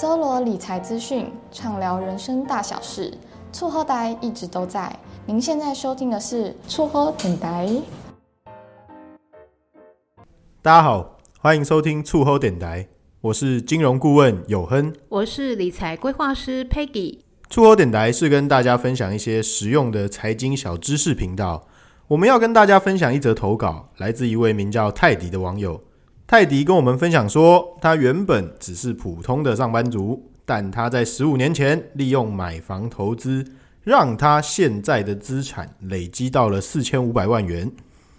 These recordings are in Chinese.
搜罗理财资讯，畅聊人生大小事，厝好台一直都在。您现在收听的是厝好电台。大家好，欢迎收听厝好电台，我是金融顾问有亨，我是理财规划师 Peggy。厝好电台是跟大家分享一些实用的财经小知识频道。我们要跟大家分享一则投稿，来自一位名叫泰迪的网友。泰迪跟我们分享说，他原本只是普通的上班族，但他在十五年前利用买房投资，让他现在的资产累积到了四千五百万元。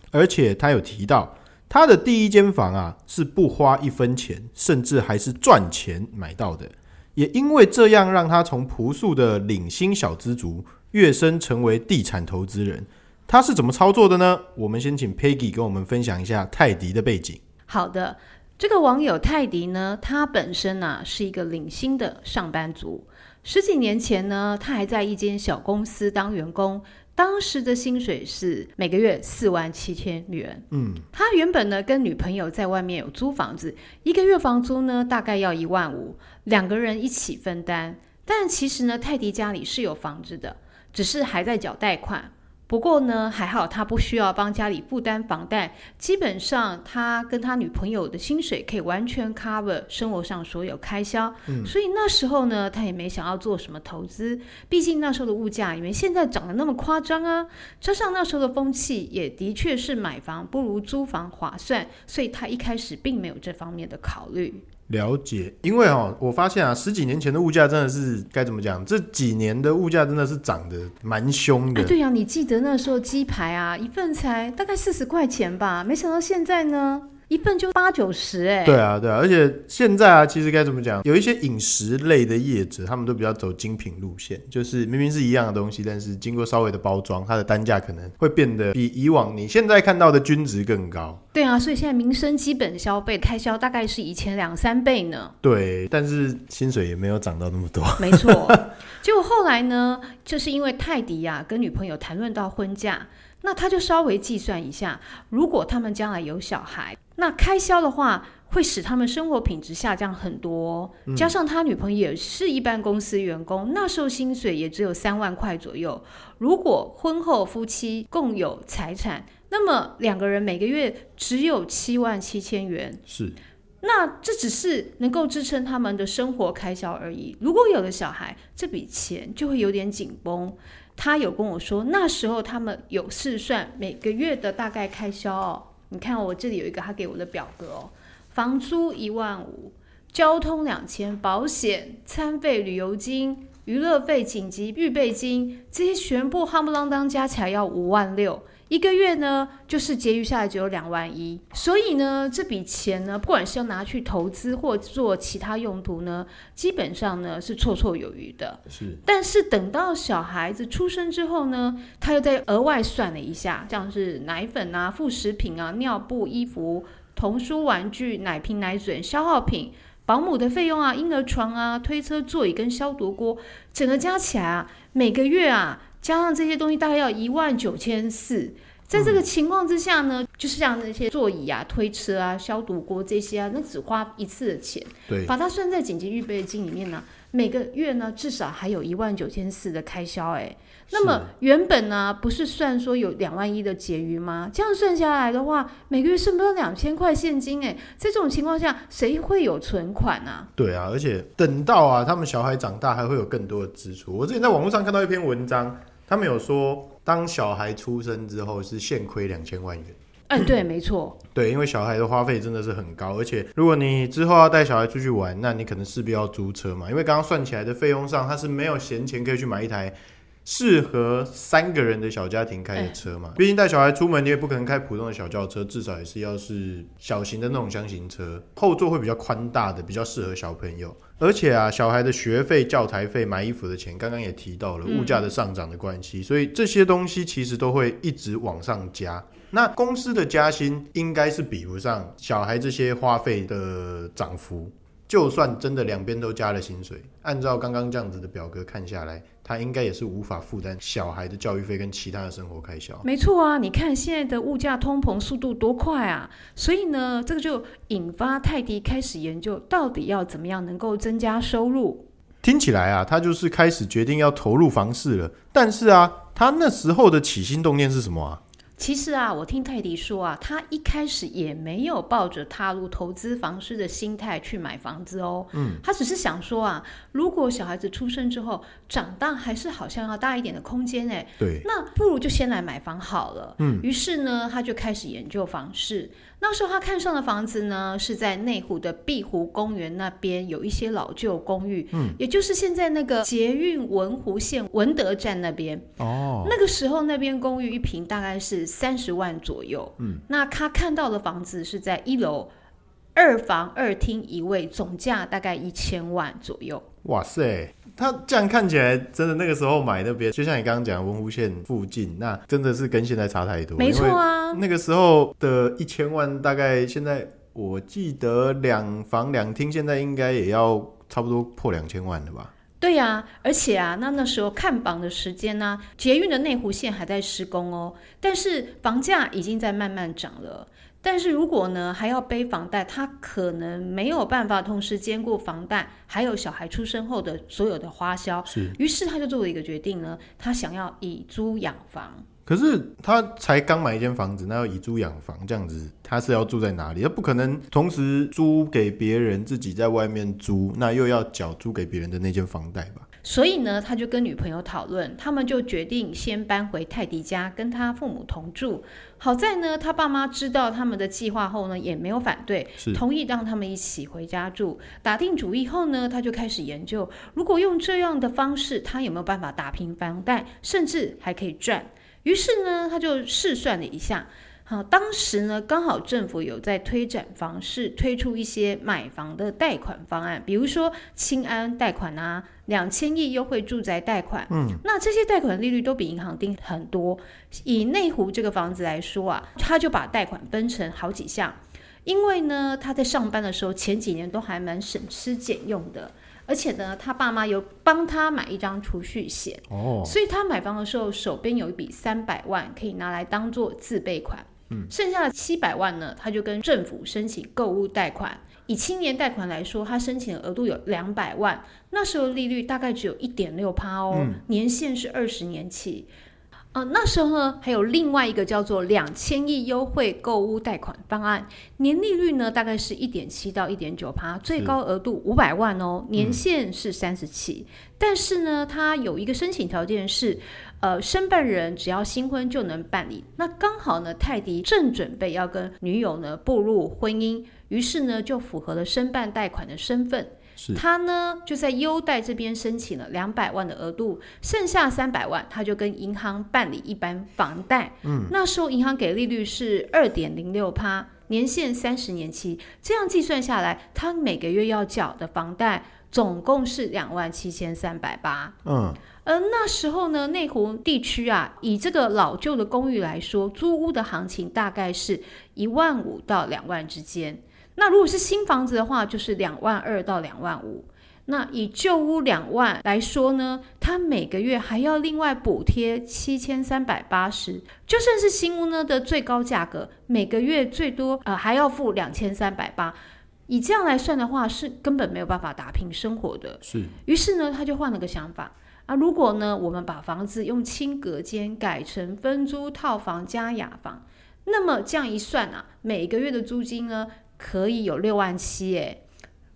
而且他有提到，他的第一间房啊是不花一分钱，甚至还是赚钱买到的。也因为这样，让他从朴素的领薪小资族跃升成为地产投资人。他是怎么操作的呢？我们先请 Peggy 跟我们分享一下泰迪的背景。好的，这个网友泰迪呢，他本身呢、啊、是一个领薪的上班族。十几年前呢，他还在一间小公司当员工，当时的薪水是每个月四万七千元。嗯，他原本呢跟女朋友在外面有租房子，一个月房租呢大概要一万五，两个人一起分担。但其实呢，泰迪家里是有房子的，只是还在缴贷款。不过呢，还好他不需要帮家里负担房贷，基本上他跟他女朋友的薪水可以完全 cover 生活上所有开销。嗯，所以那时候呢，他也没想要做什么投资，毕竟那时候的物价也没现在涨得那么夸张啊。加上那时候的风气也的确是买房不如租房划算，所以他一开始并没有这方面的考虑。了解，因为哦，我发现啊，十几年前的物价真的是该怎么讲？这几年的物价真的是涨得蛮凶的。对呀，你记得那时候鸡排啊，一份才大概四十块钱吧？没想到现在呢？一份就八九十哎，对啊，对啊，而且现在啊，其实该怎么讲？有一些饮食类的业者，他们都比较走精品路线，就是明明是一样的东西，但是经过稍微的包装，它的单价可能会变得比以往你现在看到的均值更高。对啊，所以现在民生基本消费开销大概是以前两三倍呢。对，但是薪水也没有涨到那么多。没错，结果后来呢，就是因为泰迪呀、啊、跟女朋友谈论到婚嫁，那他就稍微计算一下，如果他们将来有小孩。那开销的话，会使他们生活品质下降很多。加上他女朋友也是一般公司员工，那时候薪水也只有三万块左右。如果婚后夫妻共有财产，那么两个人每个月只有七万七千元。是，那这只是能够支撑他们的生活开销而已。如果有了小孩，这笔钱就会有点紧绷。他有跟我说，那时候他们有试算每个月的大概开销哦。你看，我这里有一个他给我的表格哦，房租一万五，交通两千，保险、餐费、旅游金、娱乐费、紧急预备金，这些全部夯不啷当加起来要五万六，一个月呢就是结余下来只有两万一，所以呢这笔钱呢，不管是要拿去投资或做其他用途呢，基本上呢是绰绰有余的。是，但是等到小孩子出生之后呢，他又再额外算了一下，像是奶粉啊、副食品啊、尿布、衣服、童书、玩具、奶瓶、奶嘴、消耗品、保姆的费用啊、婴儿床啊、推车座椅跟消毒锅，整个加起来啊，每个月啊。加上这些东西大概要一万九千四，在这个情况之下呢，嗯、就是像那些座椅啊、推车啊、消毒锅这些啊，那只花一次的钱，对，把它算在紧急预备金里面呢，每个月呢至少还有一万九千四的开销，哎。那么原本呢，不是算说有两万一的结余吗？这样算下来的话，每个月剩不到两千块现金哎，在这种情况下，谁会有存款啊？对啊，而且等到啊，他们小孩长大，还会有更多的支出。我之前在网络上看到一篇文章，他们有说，当小孩出生之后是现亏两千万元。嗯，对，没错。对，因为小孩的花费真的是很高，而且如果你之后要带小孩出去玩，那你可能势必要租车嘛。因为刚刚算起来的费用上，他是没有闲钱可以去买一台。适合三个人的小家庭开的车嘛。毕竟带小孩出门，你也不可能开普通的小轿车，至少也是要是小型的那种箱型车，后座会比较宽大的，比较适合小朋友。而且啊，小孩的学费、教材费、买衣服的钱，刚刚也提到了物价的上涨的关系，所以这些东西其实都会一直往上加。那公司的加薪应该是比不上小孩这些花费的涨幅。就算真的两边都加了薪水，按照刚刚这样子的表格看下来，他应该也是无法负担小孩的教育费跟其他的生活开销。没错啊，你看现在的物价通膨速度多快啊！所以呢，这个就引发泰迪开始研究，到底要怎么样能够增加收入。听起来啊，他就是开始决定要投入房市了。但是啊，他那时候的起心动念是什么啊？其实啊，我听泰迪说啊，他一开始也没有抱着踏入投资房市的心态去买房子哦。嗯，他只是想说啊，如果小孩子出生之后长大，还是好像要大一点的空间哎，对，那不如就先来买房好了。嗯，于是呢，他就开始研究房市。那时候他看上的房子呢，是在内湖的碧湖公园那边，有一些老旧公寓，嗯，也就是现在那个捷运文湖线文德站那边。哦，那个时候那边公寓一平大概是三十万左右，嗯，那他看到的房子是在一楼二房二厅一卫，总价大概一千万左右。哇塞！他这样看起来，真的那个时候买那边，就像你刚刚讲的文湖线附近，那真的是跟现在差太多。没错啊，那个时候的一千万，大概现在我记得两房两厅，现在应该也要差不多破两千万了吧？对呀、啊，而且啊，那那时候看房的时间呢、啊，捷运的内湖线还在施工哦，但是房价已经在慢慢涨了。但是如果呢，还要背房贷，他可能没有办法同时兼顾房贷，还有小孩出生后的所有的花销。是，于是他就做了一个决定呢，他想要以租养房。可是他才刚买一间房子，那要以租养房这样子，他是要住在哪里？他不可能同时租给别人，自己在外面租，那又要缴租给别人的那间房贷吧？所以呢，他就跟女朋友讨论，他们就决定先搬回泰迪家，跟他父母同住。好在呢，他爸妈知道他们的计划后呢，也没有反对，同意让他们一起回家住。打定主意后呢，他就开始研究，如果用这样的方式，他有没有办法打平房贷，甚至还可以赚。于是呢，他就试算了一下。好，当时呢，刚好政府有在推展房市，推出一些买房的贷款方案，比如说青安贷款啊，两千亿优惠住宅贷款。嗯，那这些贷款利率都比银行低很多。以内湖这个房子来说啊，他就把贷款分成好几项，因为呢，他在上班的时候前几年都还蛮省吃俭用的，而且呢，他爸妈有帮他买一张储蓄险，哦，所以他买房的时候手边有一笔三百万可以拿来当做自备款。剩下的七百万呢，他就跟政府申请购物贷款。以青年贷款来说，他申请的额度有两百万，那时候利率大概只有一点六趴哦，嗯、年限是二十年期。那时候呢，还有另外一个叫做两千亿优惠购物贷款方案，年利率呢大概是一点七到一点九趴，最高额度五百万哦，年限是三十期。嗯、但是呢，它有一个申请条件是，呃，申办人只要新婚就能办理。那刚好呢，泰迪正准备要跟女友呢步入婚姻，于是呢就符合了申办贷款的身份。他呢就在优贷这边申请了两百万的额度，剩下三百万他就跟银行办理一般房贷。嗯，那时候银行给利率是二点零六趴，年限三十年期，这样计算下来，他每个月要缴的房贷总共是两万七千三百八。嗯，而那时候呢，内湖地区啊，以这个老旧的公寓来说，租屋的行情大概是一万五到两万之间。那如果是新房子的话，就是两万二到两万五。那以旧屋两万来说呢，他每个月还要另外补贴七千三百八十。就算是新屋呢的最高价格，每个月最多呃还要付两千三百八。以这样来算的话，是根本没有办法打拼生活的。是。于是呢，他就换了个想法啊，如果呢我们把房子用轻隔间改成分租套房加雅房，那么这样一算啊，每个月的租金呢？可以有六万七诶，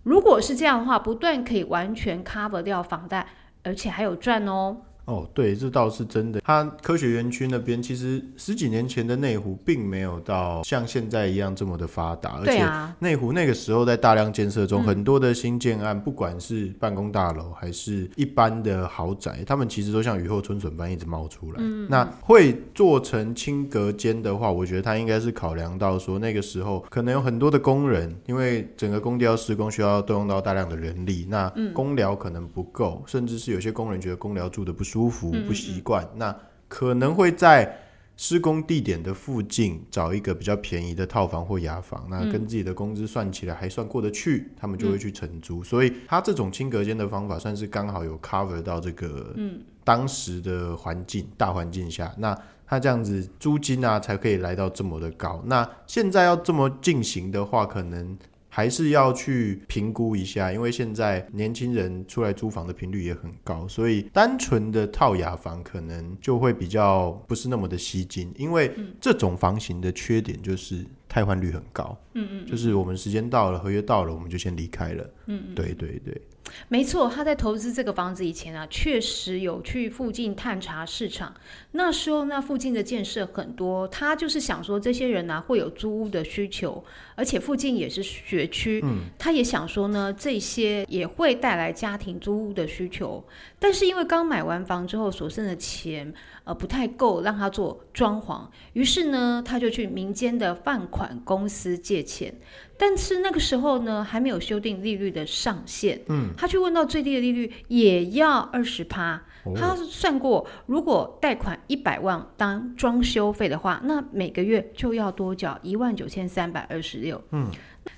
如果是这样的话，不但可以完全 cover 掉房贷，而且还有赚哦。哦，对，这倒是真的。它科学园区那边其实十几年前的内湖并没有到像现在一样这么的发达，而且内湖那个时候在大量建设中，很多的新建案，不管是办公大楼还是一般的豪宅，他们其实都像雨后春笋般一直冒出来。嗯那会做成轻隔间的话，我觉得它应该是考量到说那个时候可能有很多的工人，因为整个工地要施工需要动用到大量的人力，那工寮可能不够，甚至是有些工人觉得工寮住的不舒服、不习惯，那可能会在施工地点的附近找一个比较便宜的套房或雅房，那跟自己的工资算起来还算过得去，他们就会去承租。所以他这种轻隔间的方法算是刚好有 cover 到这个当时的环境大环境下，那他这样子租金啊才可以来到这么的高。那现在要这么进行的话，可能。还是要去评估一下，因为现在年轻人出来租房的频率也很高，所以单纯的套雅房可能就会比较不是那么的吸睛，因为这种房型的缺点就是汰换率很高。嗯嗯，就是我们时间到了，合约到了，我们就先离开了。嗯，对对对。没错，他在投资这个房子以前啊，确实有去附近探查市场。那时候那附近的建设很多，他就是想说这些人呢、啊、会有租屋的需求，而且附近也是学区，嗯，他也想说呢这些也会带来家庭租屋的需求。但是因为刚买完房之后所剩的钱呃不太够让他做装潢，于是呢他就去民间的放款公司借钱。但是那个时候呢，还没有修订利率的上限。嗯，他去问到最低的利率也要二十趴。他算过，如果贷款一百万当装修费的话，那每个月就要多缴一万九千三百二十六。嗯，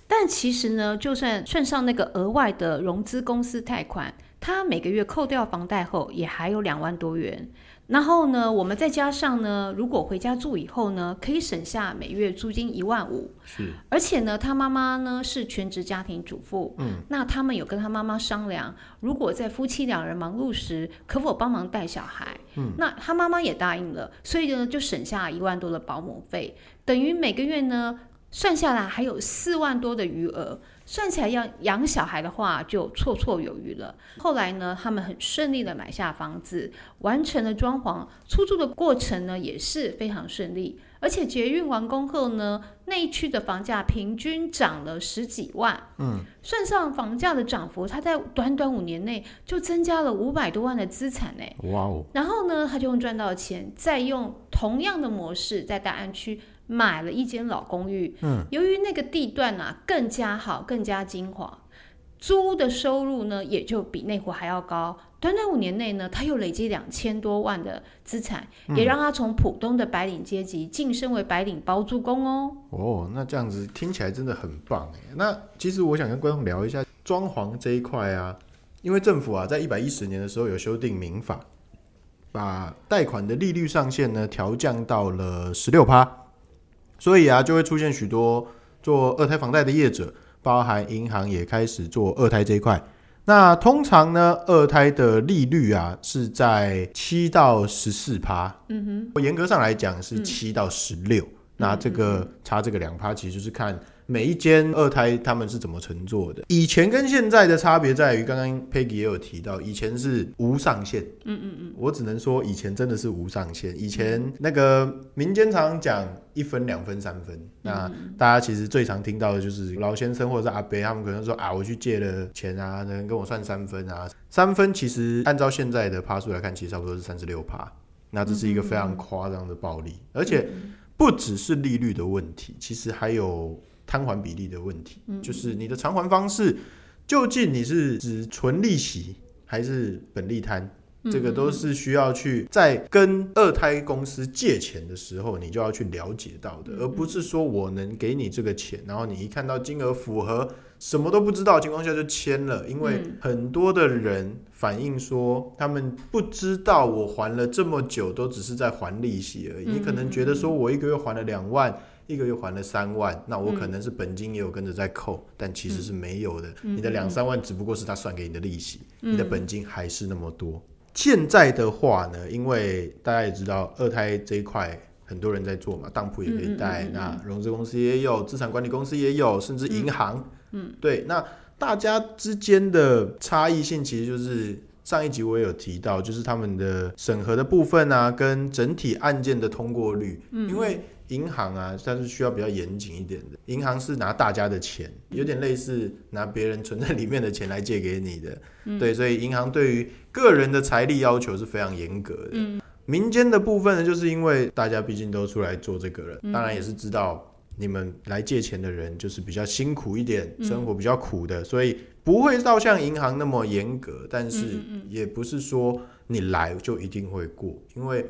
但其实呢，就算算上那个额外的融资公司贷款，他每个月扣掉房贷后，也还有两万多元。然后呢，我们再加上呢，如果回家住以后呢，可以省下每月租金一万五。是，而且呢，他妈妈呢是全职家庭主妇。嗯，那他们有跟他妈妈商量，如果在夫妻两人忙碌时，可否帮忙带小孩？嗯，那他妈妈也答应了，所以呢，就省下一万多的保姆费，等于每个月呢，算下来还有四万多的余额。算起来要养小孩的话，就绰绰有余了。后来呢，他们很顺利的买下房子，完成了装潢，出租的过程呢也是非常顺利。而且捷运完工后呢，那一区的房价平均涨了十几万。嗯，算上房价的涨幅，他在短短五年内就增加了五百多万的资产呢。哇哦！然后呢，他就用赚到的钱，再用同样的模式在大安区。买了一间老公寓，嗯，由于那个地段啊更加好，更加精华，租的收入呢也就比内湖还要高。短短五年内呢，他又累积两千多万的资产，嗯，也让他从普通的白领阶级晋升为白领包租公哦。哦，那这样子听起来真的很棒哎。那其实我想跟观众聊一下装潢这一块啊，因为政府啊在一百一十年的时候有修订民法，把贷款的利率上限呢调降到了十六趴。所以啊，就会出现许多做二胎房贷的业者，包含银行也开始做二胎这一块。那通常呢，二胎的利率啊是在七到十四趴。嗯哼，严格上来讲是七到十六。那这个差这个两趴，其实就是看。每一间二胎他们是怎么乘坐的？以前跟现在的差别在于，刚刚 Peggy 也有提到，以前是无上限。嗯嗯嗯，我只能说以前真的是无上限。以前那个民间常讲一分、两分、三分，那大家其实最常听到的就是老先生或者是阿伯，他们可能说啊，我去借了钱啊，能跟我算三分啊。三分其实按照现在的趴数来看，其实差不多是三十六趴。那这是一个非常夸张的暴利，而且不只是利率的问题，其实还有。摊还比例的问题，就是你的偿还方式，究竟你是指纯利息还是本利摊？这个都是需要去在跟二胎公司借钱的时候，你就要去了解到的，而不是说我能给你这个钱，然后你一看到金额符合，什么都不知道的情况下就签了。因为很多的人反映说，他们不知道我还了这么久，都只是在还利息而已。你可能觉得说我一个月还了两万。一个月还了三万，那我可能是本金也有跟着在扣，嗯，但其实是没有的。嗯，你的两三万只不过是他算给你的利息，嗯，你的本金还是那么多。现在的话呢，因为大家也知道二胎这一块很多人在做嘛，当铺也可以贷，嗯，那融资公司也有，资产管理公司也有，甚至银行，嗯，对，那大家之间的差异性其实就是。上一集我也有提到，就是他们的审核的部分啊，跟整体案件的通过率，嗯，因为银行啊，它是需要比较严谨一点的。银行是拿大家的钱，有点类似拿别人存在里面的钱来借给你的，嗯、对，所以银行对于个人的财力要求是非常严格的。嗯、民间的部分呢，就是因为大家毕竟都出来做这个了，当然也是知道。你们来借钱的人就是比较辛苦一点，生活比较苦的，嗯、所以不会到像银行那么严格，但是也不是说你来就一定会过，因为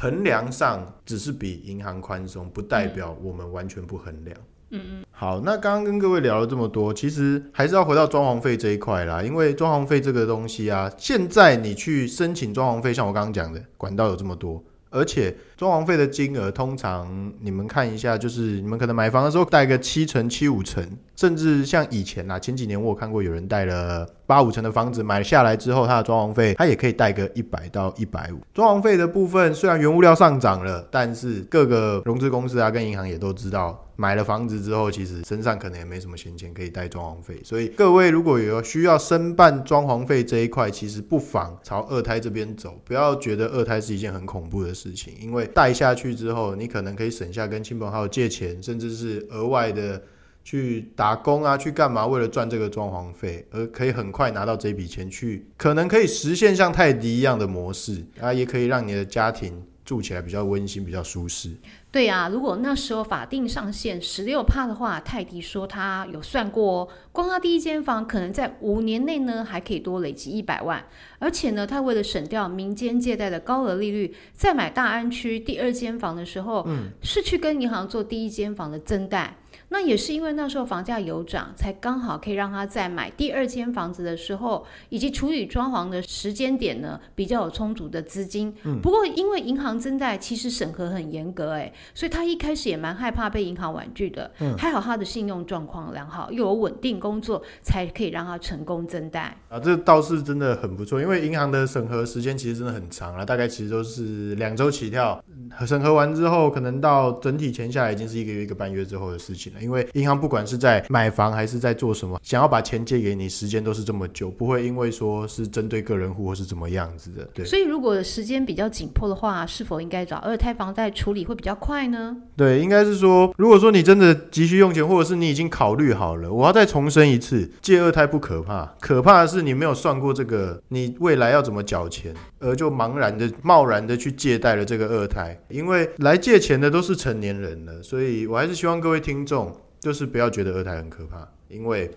衡量上只是比银行宽松，不代表我们完全不衡量。嗯嗯。好，那刚刚跟各位聊了这么多，其实还是要回到装潢费这一块啦，因为装潢费这个东西啊，现在你去申请装潢费，像我刚刚讲的，管道有这么多。而且装潢费的金额，通常你们看一下，就是你们可能买房的时候贷个七成、七五成，甚至像以前啊，前几年我有看过有人贷了八五成的房子买下来之后，他的装潢费他也可以贷个一百到一百五。装潢费的部分虽然原物料上涨了，但是各个融资公司啊跟银行也都知道。买了房子之后，其实身上可能也没什么闲钱可以贷装潢费，所以各位如果有需要申办装潢费这一块，其实不妨朝二胎这边走，不要觉得二胎是一件很恐怖的事情，因为贷下去之后，你可能可以省下跟亲朋好友借钱，甚至是额外的去打工啊，去干嘛，为了赚这个装潢费，而可以很快拿到这笔钱去，可能可以实现像泰迪一样的模式啊，也可以让你的家庭住起来比较温馨，比较舒适。对啊，如果那时候法定上限十六帕的话，泰迪说他有算过，光他第一间房可能在五年内呢还可以多累积一百万，而且呢，他为了省掉民间借贷的高额利率，在买大安区第二间房的时候，嗯，是去跟银行做第一间房的增贷。那也是因为那时候房价有涨，才刚好可以让他在买第二间房子的时候，以及处理装潢的时间点呢，比较有充足的资金。嗯。不过因为银行增贷其实审核很严格，哎，所以他一开始也蛮害怕被银行婉拒的。嗯。还好他的信用状况良好，又有稳定工作，才可以让他成功增贷。啊，这倒是真的很不错，因为银行的审核时间其实真的很长了，大概其实都是两周起跳。审核完之后，可能到整体钱下来已经是一个月一个半月之后的事情了。因为银行不管是在买房还是在做什么，想要把钱借给你，时间都是这么久，不会因为说是针对个人户或是怎么样子的。对，所以如果时间比较紧迫的话，是否应该找二胎房贷处理会比较快快呢？对，应该是说，如果说你真的急需用钱，或者是你已经考虑好了，我要再重申一次，借二胎不可怕，可怕的是你没有算过这个你未来要怎么缴钱，而就茫然的、贸然的去借贷了这个二胎。因为来借钱的都是成年人了，所以我还是希望各位听众。就是不要觉得二胎很可怕，因为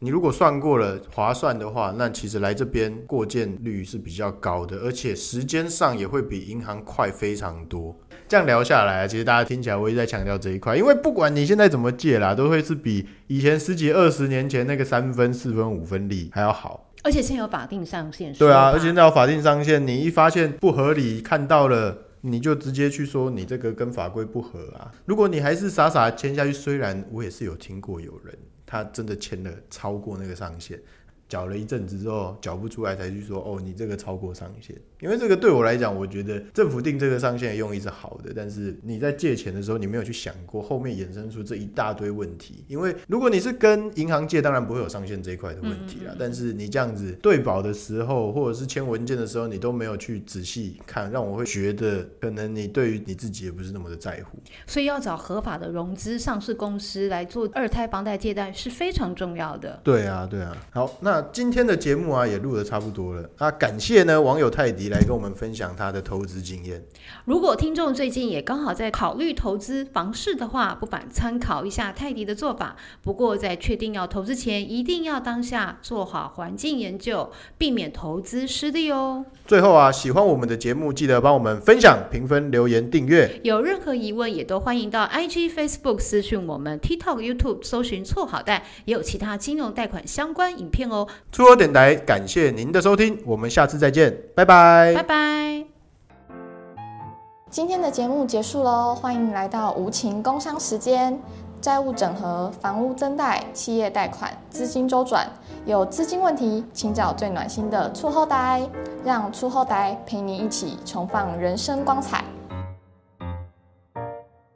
你如果算过了划算的话，那其实来这边过件率是比较高的，而且时间上也会比银行快非常多。这样聊下来，其实大家听起来我一直在强调这一块，因为不管你现在怎么借啦，都会是比以前十几二十年前那个三分、四分、五分利还要好。而且现在有法定上限。对啊，而且现在有法定上限，你一发现不合理，看到了。你就直接去说你这个跟法规不合啊！如果你还是傻傻签下去，虽然我也是有听过有人他真的签了超过那个上限。缴了一阵子之后缴不出来，才去说哦，你这个超过上限。因为这个对我来讲，我觉得政府定这个上限的用意是好的，但是你在借钱的时候，你没有去想过后面衍生出这一大堆问题。因为如果你是跟银行借，当然不会有上限这一块的问题啦。但是你这样子对保的时候，或者是签文件的时候，你都没有去仔细看，让我会觉得可能你对于你自己也不是那么的在乎。所以要找合法的融资上市公司来做二胎房贷借贷是非常重要的。对啊，对啊。好，那。今天的节目啊，也录的差不多了啊，感谢呢网友泰迪来跟我们分享他的投资经验。如果听众最近也刚好在考虑投资房市的话，不妨参考一下泰迪的做法。不过在确定要投资前，一定要当下做好环境研究，避免投资失利哦。最后啊，喜欢我们的节目，记得帮我们分享、评分、留言、订阅。有任何疑问，也都欢迎到 IG、Facebook 私讯我们，TikTok、YouTube 搜寻错好贷，也有其他金融贷款相关影片哦。厝呵电台，感谢您的收听，我们下次再见，拜拜，拜拜。今天的节目结束喽，欢迎来到无情工商时间，债务整合、房屋增贷、企业贷款、资金周转，有资金问题，请找最暖心的出后台，让出后台陪你一起重放人生光彩。